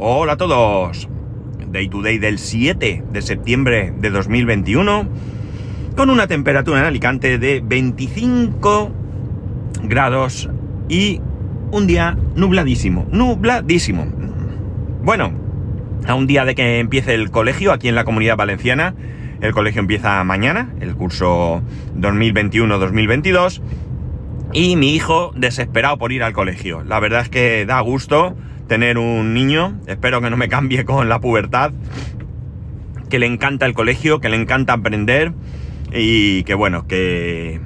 Hola a todos. Day to day del 7 de septiembre de 2021 con una temperatura en Alicante de 25 grados y un día nubladísimo, nubladísimo. Bueno, a un día de que empiece el colegio aquí en la comunidad valenciana, el colegio empieza mañana, el curso 2021-2022, y mi hijo desesperado por ir al colegio. La verdad es que da gusto tener un niño, espero que no me cambie con la pubertad, que le encanta el colegio, que le encanta aprender y que bueno, que,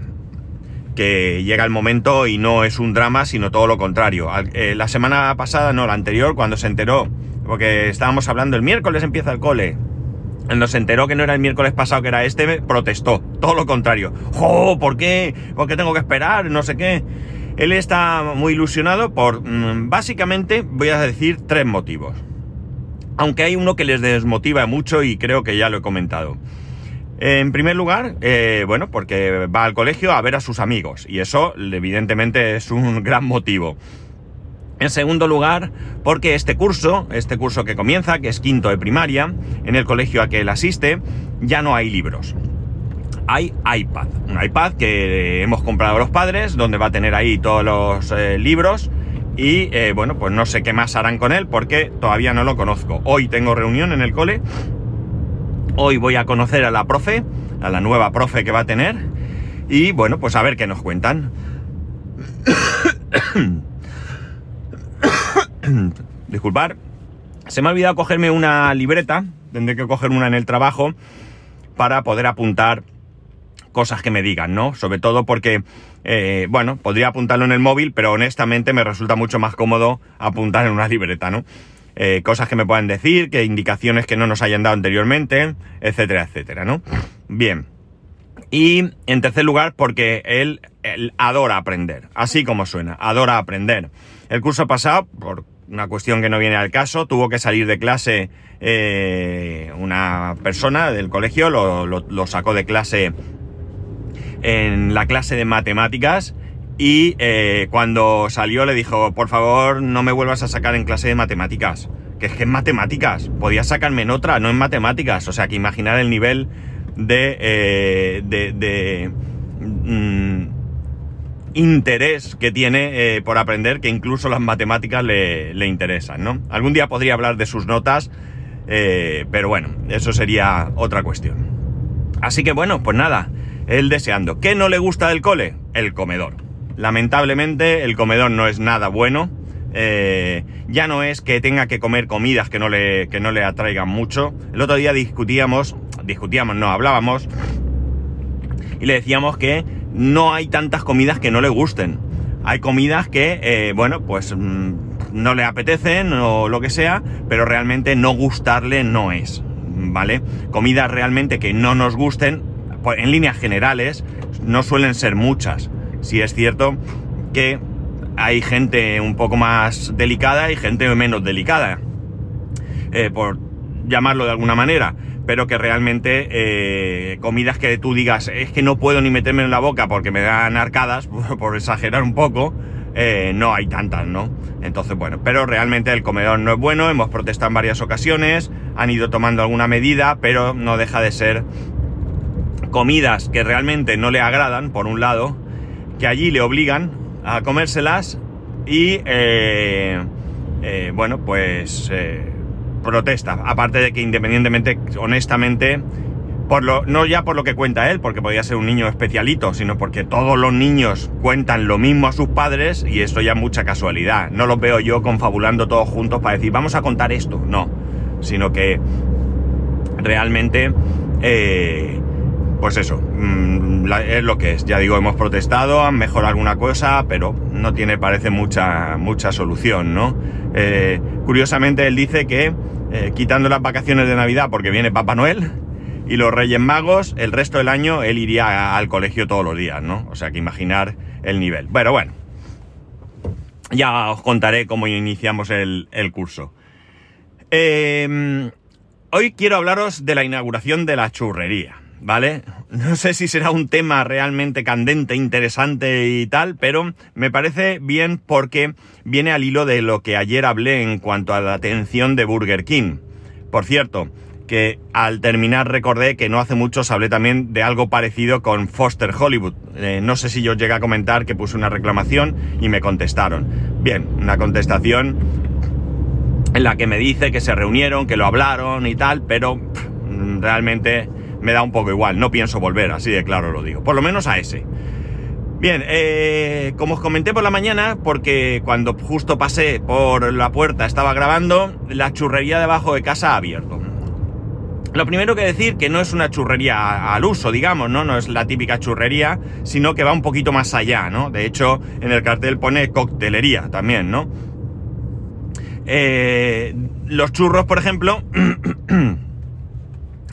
que llega el momento y no es un drama, sino todo lo contrario. Eh, la semana pasada, no, la anterior, cuando se enteró, porque estábamos hablando, el miércoles empieza el cole, cuando se enteró que no era el miércoles pasado, que era este, protestó. Todo lo contrario. ¡Jo! ¿Por qué? ¿Por qué tengo que esperar? No sé qué. Él está muy ilusionado por, mm, básicamente, voy a decir tres motivos. Aunque hay uno que les desmotiva mucho y creo que ya lo he comentado. En primer lugar, eh, bueno, porque va al colegio a ver a sus amigos y eso evidentemente es un gran motivo. En segundo lugar, porque este curso, este curso que comienza, que es quinto de primaria, en el colegio a que él asiste, ya no hay libros. Hay iPad, un iPad que hemos comprado los padres, donde va a tener ahí todos los eh, libros y eh, bueno, pues no sé qué más harán con él porque todavía no lo conozco. Hoy tengo reunión en el cole, hoy voy a conocer a la profe, a la nueva profe que va a tener y bueno, pues a ver qué nos cuentan. Disculpar. Se me ha olvidado cogerme una libreta. Tendré que coger una en el trabajo para poder apuntar cosas que me digan, ¿no? Sobre todo porque, eh, bueno, podría apuntarlo en el móvil, pero honestamente me resulta mucho más cómodo apuntar en una libreta, ¿no? Eh, cosas que me puedan decir, que indicaciones que no nos hayan dado anteriormente, etcétera, etcétera, ¿no? Bien. Y en tercer lugar, porque él, adora aprender, así como suena, adora aprender. El curso pasado, por una cuestión que no viene al caso, tuvo que salir de clase eh, una persona del colegio, lo, sacó de clase en la clase de matemáticas y eh, cuando salió le dijo, por favor no me vuelvas a sacar en clase de matemáticas, que es que en matemáticas, podías sacarme en otra, no en matemáticas, o sea que imaginar el nivel de... Eh, de, mm, interés que tiene eh, por aprender que incluso las matemáticas le, interesan, ¿no? Algún día podría hablar de sus notas, pero bueno, eso sería otra cuestión. Así que bueno, pues nada, él deseando. ¿Qué no le gusta del cole? El comedor. Lamentablemente el comedor no es nada bueno. Eh, ya no es que tenga que comer comidas que no, le, que no le atraigan mucho. El otro día discutíamos, discutíamos, no, hablábamos, y le decíamos que no hay tantas comidas que no le gusten. Hay comidas que, eh, bueno, pues mm, no le apetecen o lo que sea, pero realmente no gustarle no es, ¿vale? Comidas realmente que no nos gusten, en líneas generales, no suelen ser muchas. Si es cierto que hay gente un poco más delicada y gente menos delicada, eh, por llamarlo de alguna manera pero que realmente eh, comidas que tú digas, es que no puedo ni meterme en la boca porque me dan arcadas, por, exagerar un poco, eh, no hay tantas, ¿no? Entonces, bueno, pero realmente el comedor no es bueno, hemos protestado en varias ocasiones, han ido tomando alguna medida, pero no deja de ser comidas que realmente no le agradan, por un lado, que allí le obligan a comérselas y, eh, bueno, pues protesta. Aparte de que independientemente, honestamente, por lo, no ya por lo que cuenta él, porque podía ser un niño especialito, sino porque todos los niños cuentan lo mismo a sus padres y esto ya mucha casualidad. No los veo yo confabulando todos juntos para decir, vamos a contar esto. No, sino que realmente, eh, pues eso, mm, es lo que es. Ya digo, hemos protestado, han mejorado alguna cosa, pero no tiene, parece, mucha, mucha solución, ¿no? Eh, curiosamente, él dice que eh, quitando las vacaciones de Navidad porque viene Papá Noel y los Reyes Magos, el resto del año él iría al colegio todos los días, ¿no? O sea que imaginar el nivel. Bueno, bueno. Ya os contaré cómo iniciamos el, curso. Em, hoy quiero hablaros de la inauguración de la churrería. ¿Vale? No sé si será un tema realmente candente, interesante y tal, pero me parece bien porque viene al hilo de lo que ayer hablé en cuanto a la atención de Burger King. Por cierto, que al terminar recordé que no hace mucho hablé también de algo parecido con Foster Hollywood. Eh, no sé si yo llegué a comentar que puse una reclamación y me contestaron. Bien, una contestación en la que me dice que se reunieron, que lo hablaron y tal, pero realmente me da un poco igual, no pienso volver, así de claro lo digo, por lo menos a ese. Bien, eh, como os comenté por la mañana, porque cuando justo pasé por la puerta estaba grabando, la churrería debajo de casa ha abierto. Lo primero que decir que no es una churrería al uso, digamos, ¿no? No es la típica churrería, sino que va un poquito más allá, ¿no? De hecho, en el cartel pone coctelería también, ¿no? Eh, los churros, por ejemplo,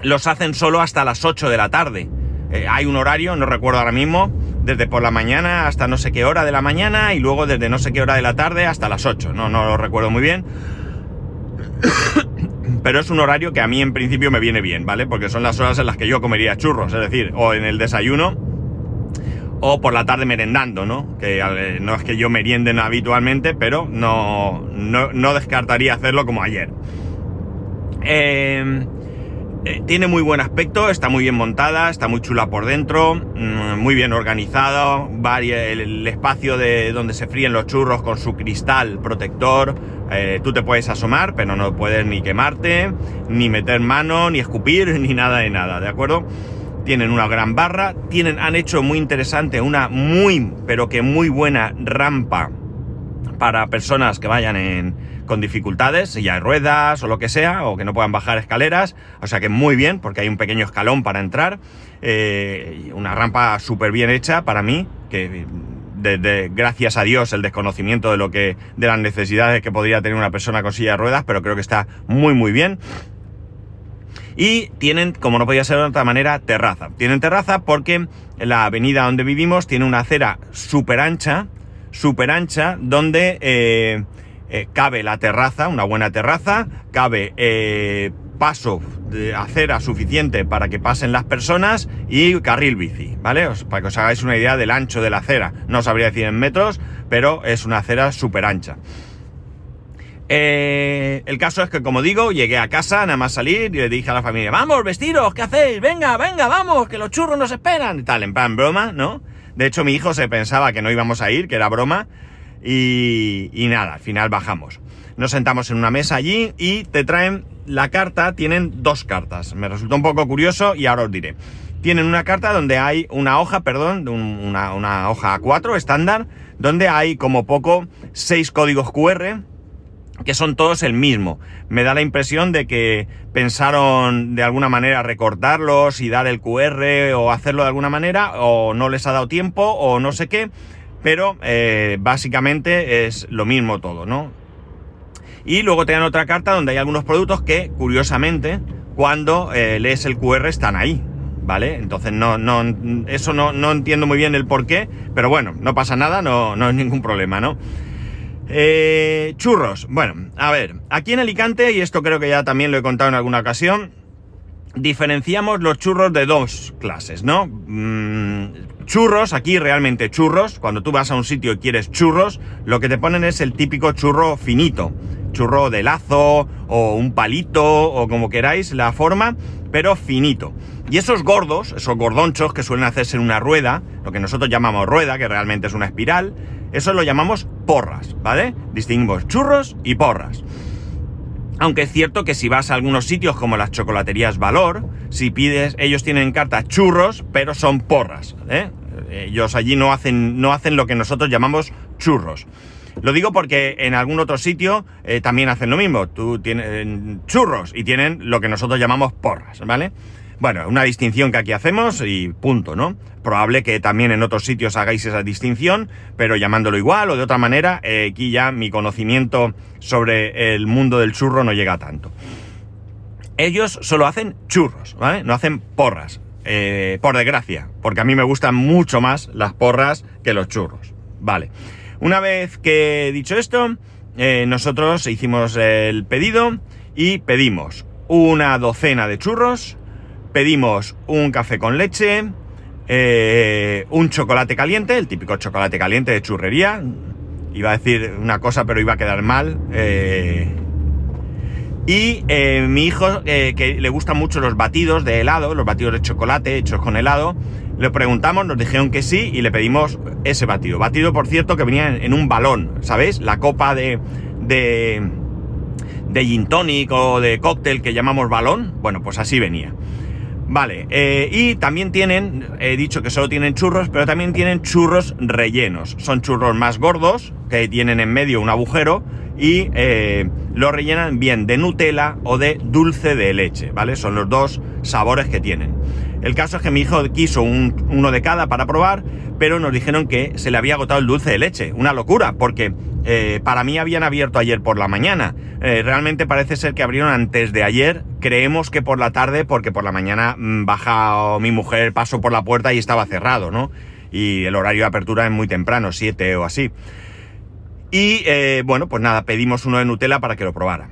los hacen solo hasta las 8 de la tarde. Eh, hay un horario, no recuerdo ahora mismo, desde por la mañana hasta no sé qué hora de la mañana y luego desde no sé qué hora de la tarde hasta las 8. No, no lo recuerdo muy bien. Pero es un horario que a mí en principio me viene bien, ¿vale? Porque son las horas en las que yo comería churros, es decir, o en el desayuno o por la tarde merendando, ¿no? Que no es que yo merienden habitualmente, pero no, no, no descartaría hacerlo como ayer. Eh, eh, tiene muy buen aspecto, está muy bien montada, está muy chula por dentro, mm, muy bien organizado, el, espacio de donde se fríen los churros con su cristal protector, eh, tú te puedes asomar, pero no puedes ni quemarte, ni meter mano, ni escupir, ni nada de nada, ¿de acuerdo? Tienen una gran barra, tienen, han hecho muy interesante una muy, pero que muy buena rampa para personas que vayan en, con dificultades, ya hay ruedas o lo que sea, o que no puedan bajar escaleras, o sea que muy bien, porque hay un pequeño escalón para entrar, eh, una rampa súper bien hecha para mí, que desde, gracias a Dios el desconocimiento de lo que, de las necesidades que podría tener una persona con silla de ruedas, pero creo que está muy muy bien. Y tienen, como no podía ser de otra manera, terraza. Tienen terraza porque la avenida donde vivimos tiene una acera súper ancha, súper ancha, donde eh, eh, cabe la terraza, una buena terraza, cabe eh, paso de acera suficiente para que pasen las personas y carril bici, ¿vale? para que os hagáis una idea del ancho de la acera. No sabría decir en metros, pero es una acera súper ancha. Eh, el caso es que, como digo, llegué a casa, nada más salir, y le dije a la familia, vamos, vestiros, ¿qué hacéis? Venga, venga, vamos, que los churros nos esperan. Y tal, en plan broma, ¿no? De hecho, mi hijo se pensaba que no íbamos a ir, que era broma, y, nada, al final bajamos. Nos sentamos en una mesa allí y te traen la carta, tienen dos cartas. Me resultó un poco curioso y ahora os diré. Tienen una carta donde hay una hoja, perdón, una, una hoja A4 estándar, donde hay como poco seis códigos QR que son todos el mismo. Me da la impresión de que pensaron de alguna manera recortarlos y dar el QR o hacerlo de alguna manera, o no les ha dado tiempo, o no sé qué, pero eh, básicamente es lo mismo todo, ¿no? Y luego te otra carta donde hay algunos productos que, curiosamente, cuando eh, lees el QR están ahí, ¿vale? Entonces no, no, eso no, no, entiendo muy bien el por qué, pero bueno, no pasa nada, no, no es ningún problema, ¿no? Eh, churros, bueno, a ver, aquí en Alicante, y esto creo que ya también lo he contado en alguna ocasión, diferenciamos los churros de dos clases, ¿no? Mm, churros, aquí realmente churros, cuando tú vas a un sitio y quieres churros, lo que te ponen es el típico churro finito, churro de lazo o un palito o como queráis la forma, pero finito. Y esos gordos, esos gordonchos que suelen hacerse en una rueda, lo que nosotros llamamos rueda, que realmente es una espiral, eso lo llamamos porras, ¿vale? Distinguimos churros y porras. Aunque es cierto que si vas a algunos sitios como las chocolaterías Valor, si pides, ellos tienen carta churros, pero son porras. ¿eh? Ellos allí no hacen, no hacen lo que nosotros llamamos churros. Lo digo porque en algún otro sitio eh, también hacen lo mismo. Tú tienes eh, churros y tienen lo que nosotros llamamos porras, ¿vale? Bueno, una distinción que aquí hacemos y punto, ¿no? Probable que también en otros sitios hagáis esa distinción, pero llamándolo igual o de otra manera, eh, aquí ya mi conocimiento sobre el mundo del churro no llega tanto. Ellos solo hacen churros, ¿vale? No hacen porras. Eh, por desgracia, porque a mí me gustan mucho más las porras que los churros. Vale. Una vez que he dicho esto, eh, nosotros hicimos el pedido y pedimos una docena de churros, pedimos un café con leche, eh, un chocolate caliente, el típico chocolate caliente de churrería. Iba a decir una cosa, pero iba a quedar mal. Eh, y eh, mi hijo, que le gustan mucho los batidos de helado, los batidos de chocolate hechos con helado, le preguntamos, nos dijeron que sí y le pedimos ese batido. Batido, por cierto, que venía en, un balón, ¿sabéis? La copa de, de, de gin tonic o de cóctel que llamamos balón. Bueno, pues así venía. Vale, eh, y también tienen, he dicho que solo tienen churros, pero también tienen churros rellenos. Son churros más gordos, que tienen en medio un agujero, y eh, lo rellenan bien de Nutella o de dulce de leche, ¿vale? Son los dos sabores que tienen. El caso es que mi hijo quiso uno de cada para probar, pero nos dijeron que se le había agotado el dulce de leche. Una locura, porque eh, para mí habían abierto ayer por la mañana. Eh, realmente parece ser que abrieron antes de ayer. Creemos que por la tarde, porque por la mañana mm, baja mi mujer, pasó por la puerta y estaba cerrado, ¿no? Y el horario de apertura es muy temprano, 7 o así. Y eh, bueno, pues nada, pedimos uno de Nutella para que lo probara.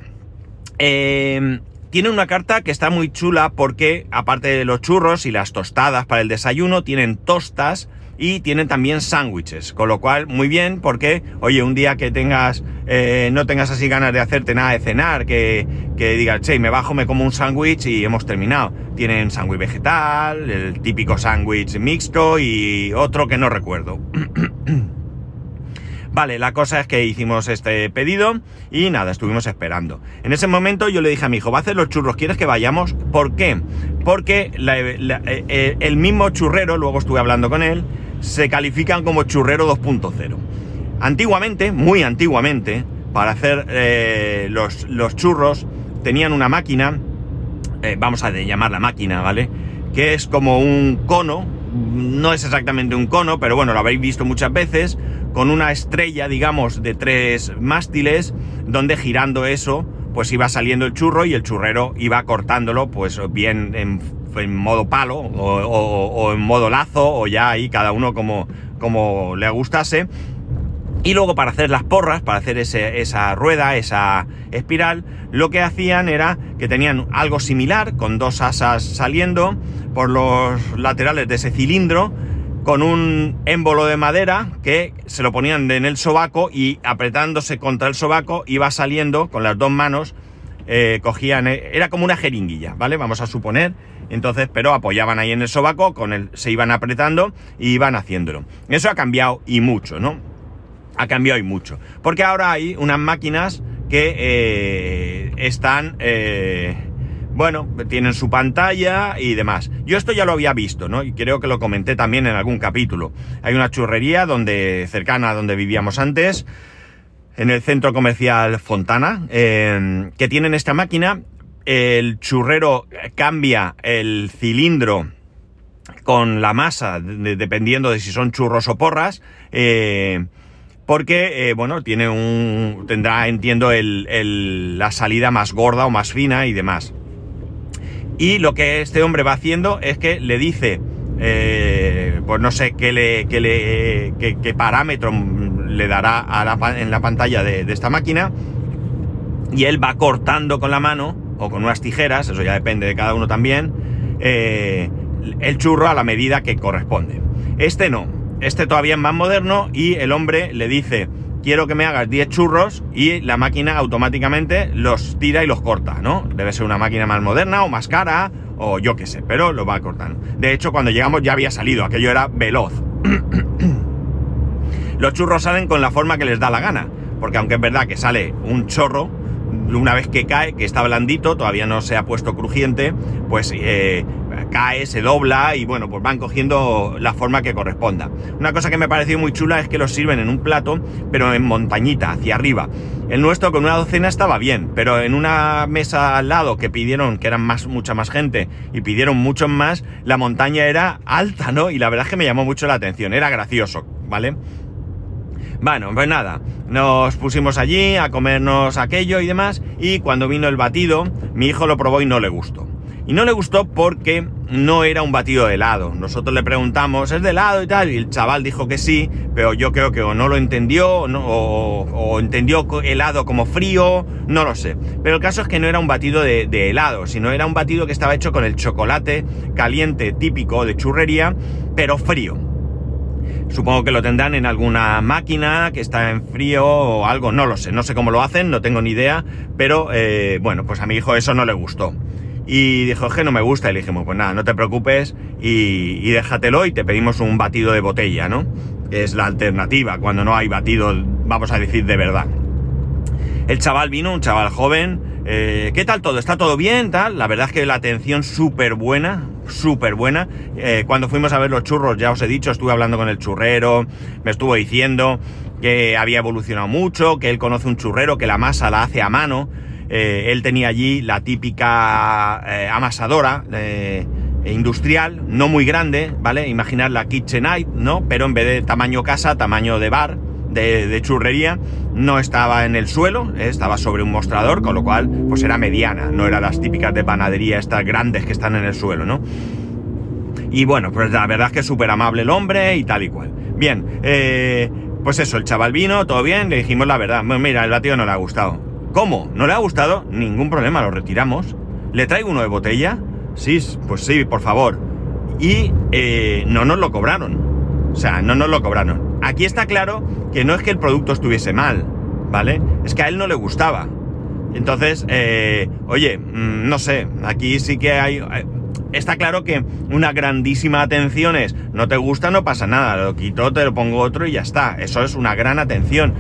Eh, tiene una carta que está muy chula porque, aparte de los churros y las tostadas para el desayuno, tienen tostas y tienen también sándwiches. Con lo cual, muy bien, porque, oye, un día que tengas, eh, no tengas así ganas de hacerte nada de cenar, que, que digas, che, me bajo, me como un sándwich y hemos terminado. Tienen sándwich vegetal, el típico sándwich mixto y otro que no recuerdo. Vale, la cosa es que hicimos este pedido y nada, estuvimos esperando. En ese momento yo le dije a mi hijo, va a hacer los churros, ¿quieres que vayamos? ¿Por qué? Porque eh, eh, el mismo churrero, luego estuve hablando con él, se califican como churrero 2.0. Antiguamente, muy antiguamente, para hacer eh, los, churros, tenían una máquina, vamos a llamar la máquina, ¿vale? Que es como un cono, no es exactamente un cono, pero bueno, lo habéis visto muchas veces, con una estrella, digamos, de tres mástiles, donde girando eso, pues iba saliendo el churro y el churrero iba cortándolo, pues bien en, modo palo o, en modo lazo, o ya ahí cada uno como, como le gustase. Y luego para hacer las porras, para hacer esa rueda, esa espiral, lo que hacían era que tenían algo similar, con dos asas saliendo por los laterales de ese cilindro, con un émbolo de madera que se lo ponían en el sobaco y apretándose contra el sobaco iba saliendo con las dos manos, eh, cogían, eh, era como una jeringuilla, ¿vale? Vamos a suponer. Entonces, pero apoyaban ahí en el sobaco, con el, se iban apretando y iban haciéndolo. Eso ha cambiado y mucho, ¿no? Ha cambiado y mucho. Porque ahora hay unas máquinas que eh, están bueno, tienen su pantalla y demás. Yo esto ya lo había visto, ¿no? Y creo que lo comenté también en algún capítulo. Hay una churrería donde, cercana a donde vivíamos antes, en el centro comercial Fontana, eh, que tienen esta máquina. El churrero cambia el cilindro con la masa, dependiendo de si son churros o porras. Eh, porque, eh, bueno, tiene un. tendrá, entiendo, la salida más gorda o más fina y demás. Y lo que este hombre va haciendo es que le dice, eh, pues no sé qué, le, le, parámetro le dará en la pantalla de, esta máquina. Y él va cortando con la mano o con unas tijeras, eso ya depende de cada uno también, eh, el churro a la medida que corresponde. Este no, este todavía es más moderno y el hombre le dice, quiero que me hagas 10 churros y la máquina automáticamente los tira y los corta, ¿no? Debe ser una máquina más moderna o más cara o yo qué sé, pero lo va cortando. De hecho, cuando llegamos ya había salido, aquello era veloz. los churros salen con la forma que les da la gana, porque aunque es verdad que sale un chorro, una vez que cae, que está blandito, todavía no se ha puesto crujiente, pues eh, cae, se dobla y bueno, pues van cogiendo la forma que corresponda. Una cosa que me pareció muy chula es que los sirven en un plato, pero en montañita, hacia arriba. El nuestro con una docena estaba bien, pero en una mesa al lado que pidieron, que eran más, mucha más gente, y pidieron muchos más, la montaña era alta, ¿no? Y la verdad es que me llamó mucho la atención, era gracioso, ¿vale? Bueno, pues nada, nos pusimos allí a comernos aquello y demás, y cuando vino el batido, mi hijo lo probó y no le gustó. Y no le gustó porque no era un batido de helado. Nosotros le preguntamos, ¿es de helado y tal? Y el chaval dijo que sí, pero yo creo que o no lo entendió, o, entendió helado como frío, no lo sé. Pero el caso es que no era un batido de, de helado, sino era un batido que estaba hecho con el chocolate caliente típico de churrería, pero frío. Supongo que lo tendrán en alguna máquina que está en frío o algo, no lo sé, no sé cómo lo hacen, no tengo ni idea, pero eh, bueno, pues a mi hijo eso no le gustó. Y dijo, es que no me gusta, y le dijimos, pues nada, no te preocupes y, déjatelo y te pedimos un batido de botella, ¿no? Es la alternativa cuando no hay batido, vamos a decir, de verdad. El chaval vino, un chaval joven, eh, ¿qué tal todo? ¿Está todo bien? Tal? La verdad es que la atención súper buena, súper buena. Eh, cuando fuimos a ver los churros, ya os he dicho, estuve hablando con el churrero, me estuvo diciendo que había evolucionado mucho, que él conoce un churrero, que la masa la hace a mano. Eh, él tenía allí la típica eh, amasadora industrial, no muy grande, ¿vale? Imaginar la KitchenAid, ¿no? Pero en vez de tamaño casa, tamaño de bar, de, churrería, no estaba en el suelo, estaba sobre un mostrador, con lo cual, pues era mediana, no era las típicas de panadería, estas grandes que están en el suelo, ¿no? Y bueno, pues la verdad es que es súper amable el hombre y tal y cual. Bien, eh, pues eso, el chaval vino, todo bien, le dijimos la verdad. mira, el batido no le ha gustado. ¿Cómo? ¿No le ha gustado? Ningún problema, lo retiramos. ¿Le traigo uno de botella? Sí, pues sí, por favor. Y eh, no nos lo cobraron. O sea, no nos lo cobraron. Aquí está claro que no es que el producto estuviese mal, ¿vale? Es que a él no le gustaba. Entonces, eh, oye, mm, no sé, aquí sí que hay está claro que una grandísima atención es, no te gusta, no pasa nada, lo quito, te lo pongo otro y ya está. Eso es una gran atención.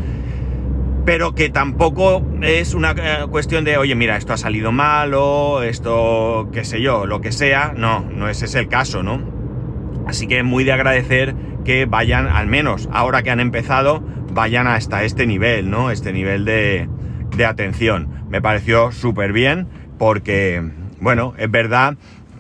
Pero que tampoco es una eh, cuestión de, oye, mira, esto ha salido malo, esto, qué sé yo, lo que sea. No, no ese es el caso, ¿no? Así que muy de agradecer que vayan, al menos ahora que han empezado, vayan hasta este nivel, ¿no? Este nivel de, de atención. Me pareció súper bien porque, bueno, es verdad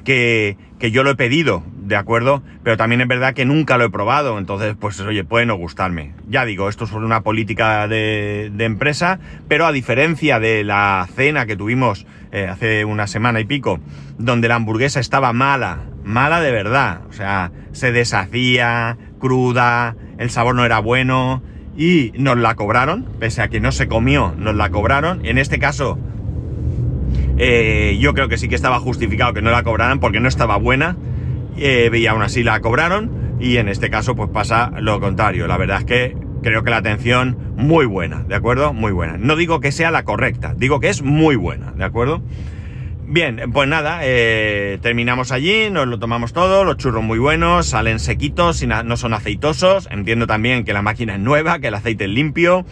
que, yo lo he pedido, ¿de acuerdo? Pero también es verdad que nunca lo he probado, entonces, pues oye, puede no gustarme. Ya digo, esto es una política de, empresa, pero a diferencia de la cena que tuvimos eh, hace una semana y pico, donde la hamburguesa estaba mala, mala de verdad, o sea, se deshacía, cruda, el sabor no era bueno, y nos la cobraron, pese a que no se comió, nos la cobraron. En este caso, eh, yo creo que sí que estaba justificado que no la cobraran porque no estaba buena. Eh, y aún así la cobraron. Y en este caso, pues pasa lo contrario. La verdad es que creo que la atención muy buena, ¿de acuerdo? Muy buena. No digo que sea la correcta, digo que es muy buena, ¿de acuerdo? Bien, pues nada, eh, terminamos allí, nos lo tomamos todo, los churros muy buenos, salen sequitos, no son aceitosos. Entiendo también que la máquina es nueva, que el aceite es limpio,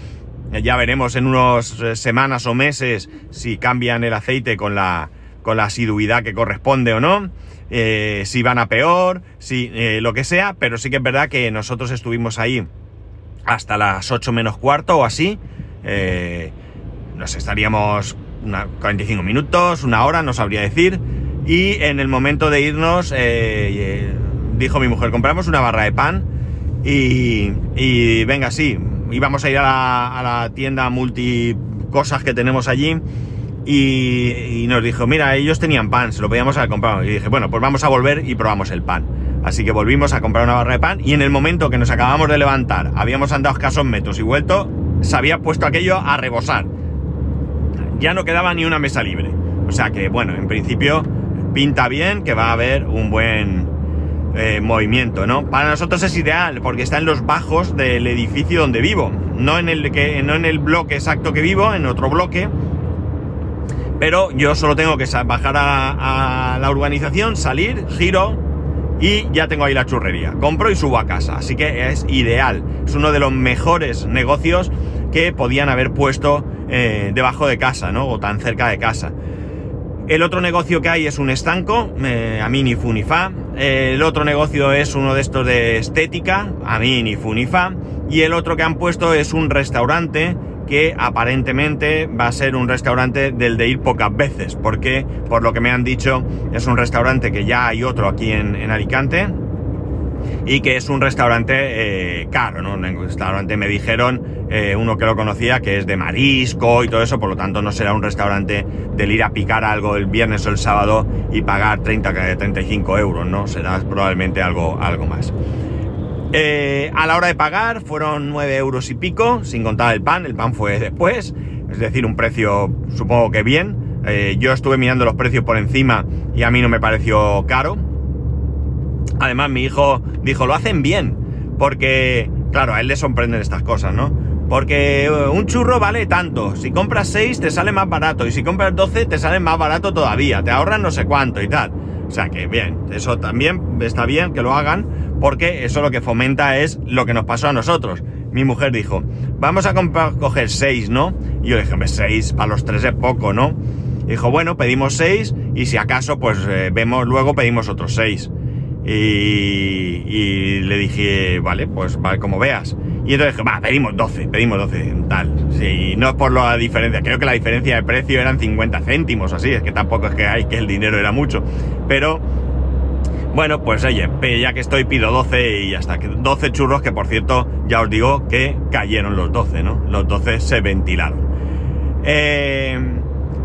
ya veremos en unas eh, semanas o meses si cambian el aceite con la, con la asiduidad que corresponde o no. Eh, si van a peor, si eh, lo que sea, pero sí que es verdad que nosotros estuvimos ahí hasta las 8 menos cuarto o así. nos estaríamos 45 minutos, una hora, no sabría decir. Y en el momento de irnos, dijo mi mujer, compramos una barra de pan y, y venga, sí, íbamos a ir a la, tienda multi cosas que tenemos allí y, nos dijo, mira, ellos tenían pan, se lo podíamos haber comprado. Y dije, bueno, pues vamos a volver y probamos el pan. Así que volvimos a comprar una barra de pan y en el momento que nos acabamos de levantar, habíamos andado escasos metros y vuelto, se había puesto aquello a rebosar. Ya no quedaba ni una mesa libre. O sea que, bueno, en principio pinta bien que va a haber un buen, eh, movimiento, ¿no? Para nosotros es ideal porque está en los bajos del edificio donde vivo, no en el, que, no en el bloque exacto que vivo, en otro bloque, pero yo solo tengo que bajar a, la urbanización, salir, giro y ya tengo ahí la churrería. Compro y subo a casa, así que es ideal. Es uno de los mejores negocios que podían haber puesto eh, debajo de casa, ¿no? O tan cerca de casa. El otro negocio que hay es un estanco, eh, a mí ni fu ni fa. El otro negocio es uno de estos de estética, a mí ni fu ni fa. Y el otro que han puesto es un restaurante que aparentemente va a ser un restaurante del de ir pocas veces, porque por lo que me han dicho es un restaurante que ya hay otro aquí en, Alicante y que es un restaurante eh, caro, ¿no? Un restaurante me dijeron, eh, uno que lo conocía, que es de marisco y todo eso, por lo tanto no será un restaurante del ir a picar algo el viernes o el sábado y pagar 30, 35 euros, ¿no? Será probablemente algo, algo más. Eh, a la hora de pagar fueron 9 euros y pico, sin contar el pan, el pan fue después, es decir, un precio supongo que bien. yo estuve mirando los precios por encima y a mí no me pareció caro, Además, mi hijo dijo, lo hacen bien, porque, claro, a él le sorprenden estas cosas, ¿no? Porque un churro vale tanto, si compras 6 te sale más barato, y si compras 12 te sale más barato todavía, te ahorran no sé cuánto y tal. O sea que bien, eso también está bien que lo hagan, porque eso lo que fomenta es lo que nos pasó a nosotros. Mi mujer dijo, vamos a coger 6, ¿no? Y yo dije, 6 para los 3 es poco, ¿no? dijo, bueno, pedimos 6 y si acaso, pues eh, vemos luego, pedimos otros 6. Y, le dije, vale, pues vale, como veas. Y entonces dije, va, pedimos 12, pedimos 12, tal. Sí, no es por la diferencia, creo que la diferencia de precio eran 50 céntimos, así, es que tampoco es que hay que el dinero era mucho. Pero, bueno, pues oye, ya que estoy pido 12 y ya está. 12 churros que por cierto, ya os digo que cayeron los 12, ¿no? Los 12 se ventilaron. Eh,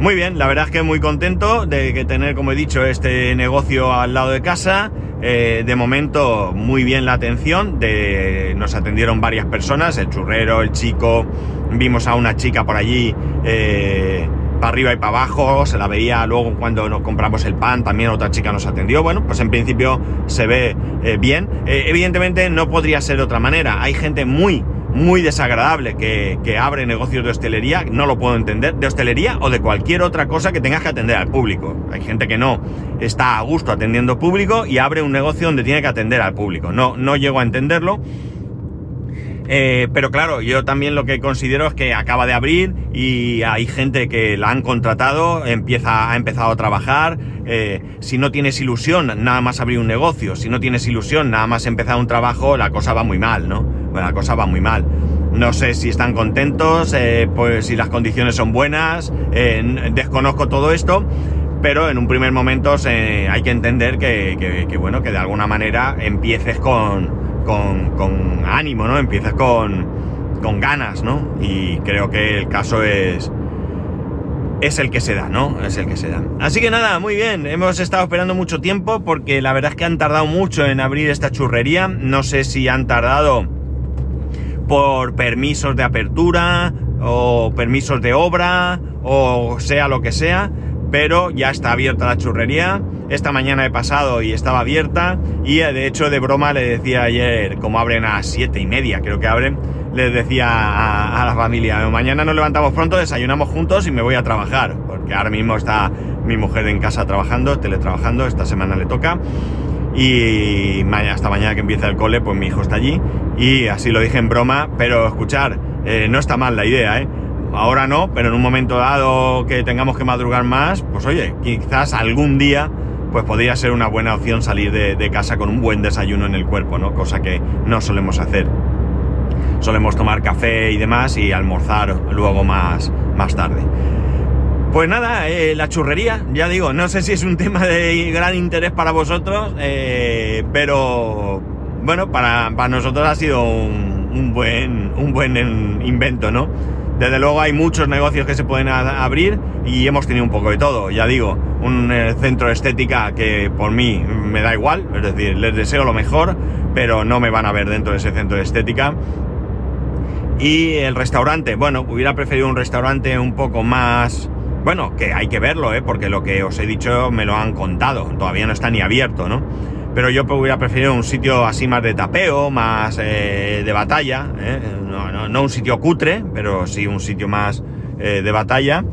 muy bien, la verdad es que muy contento de que tener, como he dicho, este negocio al lado de casa. Eh, de momento, muy bien la atención. De, nos atendieron varias personas, el churrero, el chico. Vimos a una chica por allí, eh, para arriba y para abajo. Se la veía luego cuando nos compramos el pan. También otra chica nos atendió. Bueno, pues en principio se ve eh, bien. evidentemente no podría ser de otra manera. Hay gente muy muy desagradable que, abre negocios de hostelería, no lo puedo entender, de hostelería o de cualquier otra cosa que tengas que atender al público. Hay gente que no está a gusto atendiendo público y abre un negocio donde tiene que atender al público. No, no llego a entenderlo. Eh, pero claro, yo también lo que considero es que acaba de abrir y hay gente que la han contratado, empieza, ha empezado a trabajar. Eh, si no tienes ilusión, nada más abrir un negocio. Si no tienes ilusión, nada más empezar un trabajo, la cosa va muy mal, ¿no? Bueno, la cosa va muy mal. No sé si están contentos, eh, pues si las condiciones son buenas, desconozco todo esto, pero en un primer momento hay que entender que, que, bueno, que de alguna manera empieces con, con, ánimo, ¿no? Empiezas con, con ganas, ¿no? Y creo que el caso es, es el que se da, ¿no? Es el que se da. Así que nada, muy bien. Hemos estado esperando mucho tiempo porque la verdad es que han tardado mucho en abrir esta churrería. No sé si han tardado por permisos de apertura o permisos de obra o sea lo que sea, pero ya está abierta la churrería. Esta mañana he pasado y estaba abierta y eh, de hecho de broma le decía ayer, como abren a siete y media, creo que abren, les decía a, la familia, mañana nos levantamos pronto, desayunamos juntos y me voy a trabajar, porque ahora mismo está mi mujer en casa trabajando, teletrabajando, esta semana le toca. Y hasta mañana que empieza el cole, pues mi hijo está allí. Y así lo dije en broma, pero escuchar, eh, no está mal la idea, ¿eh? ahora no, pero en un momento dado que tengamos que madrugar más, pues oye, quizás algún día pues podría ser una buena opción salir de, casa con un buen desayuno en el cuerpo, ¿no? Cosa que no solemos hacer. Solemos tomar café y demás y almorzar luego más, más tarde. Pues nada, eh, la churrería, ya digo, no sé si es un tema de gran interés para vosotros, eh, pero bueno, para, nosotros ha sido un, un buen, un buen invento, ¿no? Desde luego hay muchos negocios que se pueden abrir y hemos tenido un poco de todo. Ya digo, un eh, centro de estética que por mí me da igual, es decir, les deseo lo mejor, pero no me van a ver dentro de ese centro de estética. Y el restaurante, bueno, hubiera preferido un restaurante un poco más... Bueno, que hay que verlo, ¿eh? porque lo que os he dicho me lo han contado, todavía no está ni abierto, ¿no? pero yo hubiera preferido un sitio así más de tapeo, más eh, de batalla, ¿eh? no, un sitio cutre, pero sí un sitio más eh, de batalla.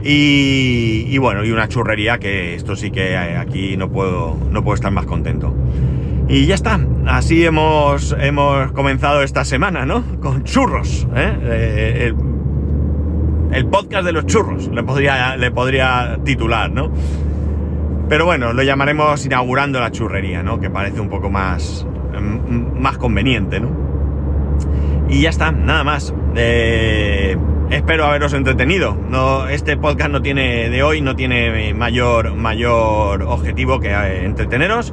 Y, bueno, y una churrería que esto sí que aquí no puedo, no puedo estar más contento. Y ya está, así hemos, hemos comenzado esta semana, ¿no? Con churros, el, el, podcast de los churros, le podría, le podría titular, ¿no? Pero bueno, lo llamaremos inaugurando la churrería, ¿no? Que parece un poco más, mm, más conveniente, ¿no? Y ya está, nada más. Eh, espero haberos entretenido. No, este podcast no tiene, de hoy, no tiene mayor, mayor objetivo que entreteneros.